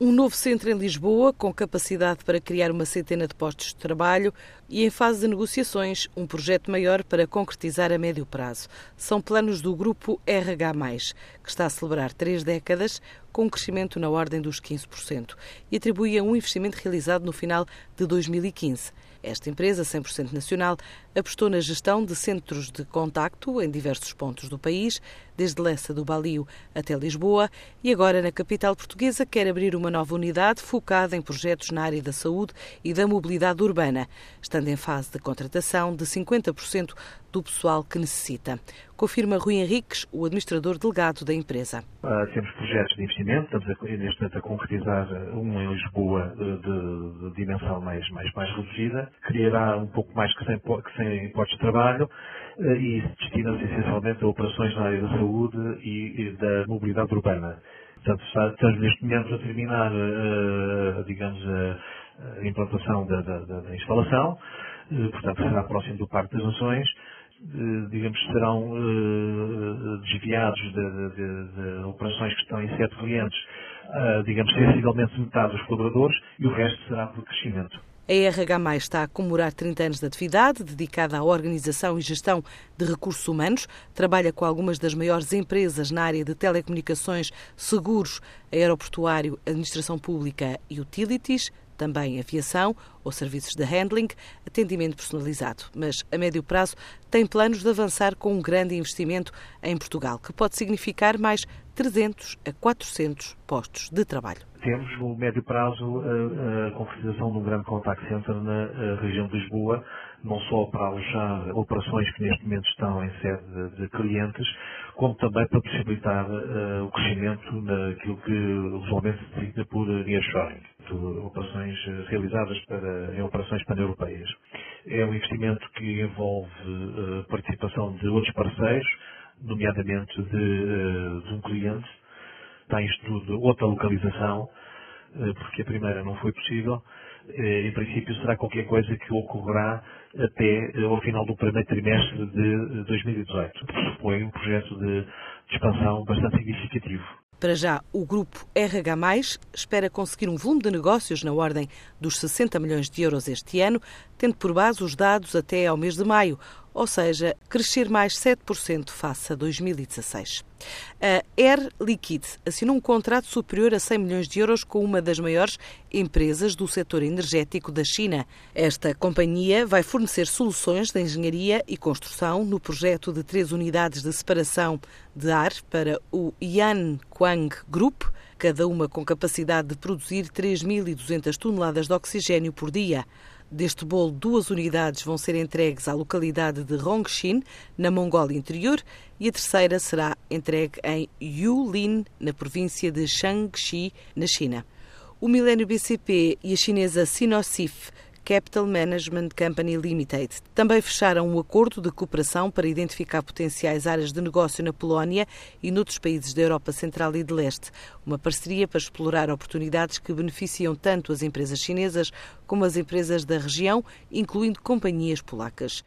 um novo centro em Lisboa, com capacidade para criar uma centena de postos de trabalho e, em fase de negociações, um projeto maior para concretizar a médio prazo. São planos do grupo RH, que está a celebrar três décadas, com um crescimento na ordem dos 15%, e atribui a um investimento realizado no final de 2015. Esta empresa, 100% nacional, apostou na gestão de centros de contacto em diversos pontos do país, desde Lessa do Balio até Lisboa, e agora na capital portuguesa quer abrir uma nova unidade focada em projetos na área da saúde e da mobilidade urbana, estando em fase de contratação de 50% do pessoal que necessita. Confirma Rui Henriques, o administrador delegado da empresa. Uh, temos projetos de investimento, estamos a, neste momento a concretizar um em Lisboa de, de, de dimensão mais, mais, mais reduzida, criará um pouco mais que 100, que 100 postos de trabalho uh, e destina-se essencialmente a operações na área da saúde e, e da mobilidade urbana. Portanto, estamos neste momento a terminar, uh, digamos, a, implantação da, da, da instalação, portanto, será próximo do Parque das Nações digamos, serão uh, desviados de, de, de, operações que estão em sete clientes, uh, digamos, sensivelmente metade dos colaboradores e o resto será por crescimento. A RH está a comemorar 30 anos de atividade, dedicada à organização e gestão de recursos humanos. Trabalha com algumas das maiores empresas na área de telecomunicações, seguros, aeroportuário, administração pública e utilities também aviação ou serviços de handling, atendimento personalizado. Mas a médio prazo tem planos de avançar com um grande investimento em Portugal, que pode significar mais 300 a 400 postos de trabalho. Temos no médio prazo a, a concretização de um grande contact center na região de Lisboa, não só para alojar operações que neste momento estão em sede de clientes, como também para possibilitar uh, o crescimento naquilo que usualmente se designa por nearshoring, operações eh, realizadas para, em operações pan-europeias. É um investimento que envolve uh, participação de outros parceiros, nomeadamente de, uh, de um cliente, está em estudo outra localização, porque a primeira não foi possível, em princípio será qualquer coisa que ocorrerá até eh, ao final do primeiro trimestre de 2018. Pressupõe um projeto de expansão bastante significativo. Para já, o grupo RH, espera conseguir um volume de negócios na ordem dos 60 milhões de euros este ano, tendo por base os dados até ao mês de maio, ou seja, crescer mais 7% face a 2016. A Air Liquide assinou um contrato superior a 100 milhões de euros com uma das maiores empresas do setor energético da China. Esta companhia vai fornecer soluções de engenharia e construção no projeto de três unidades de separação de ar para o Yanquang Group, cada uma com capacidade de produzir 3.200 toneladas de oxigênio por dia. Deste bolo, duas unidades vão ser entregues à localidade de Rongxin, na Mongólia Interior, e a terceira será entregue em Yulin, na província de Shaanxi, na China. O Milênio BCP e a chinesa Sinocif Capital Management Company Limited. Também fecharam um acordo de cooperação para identificar potenciais áreas de negócio na Polónia e noutros países da Europa Central e de Leste. Uma parceria para explorar oportunidades que beneficiam tanto as empresas chinesas como as empresas da região, incluindo companhias polacas.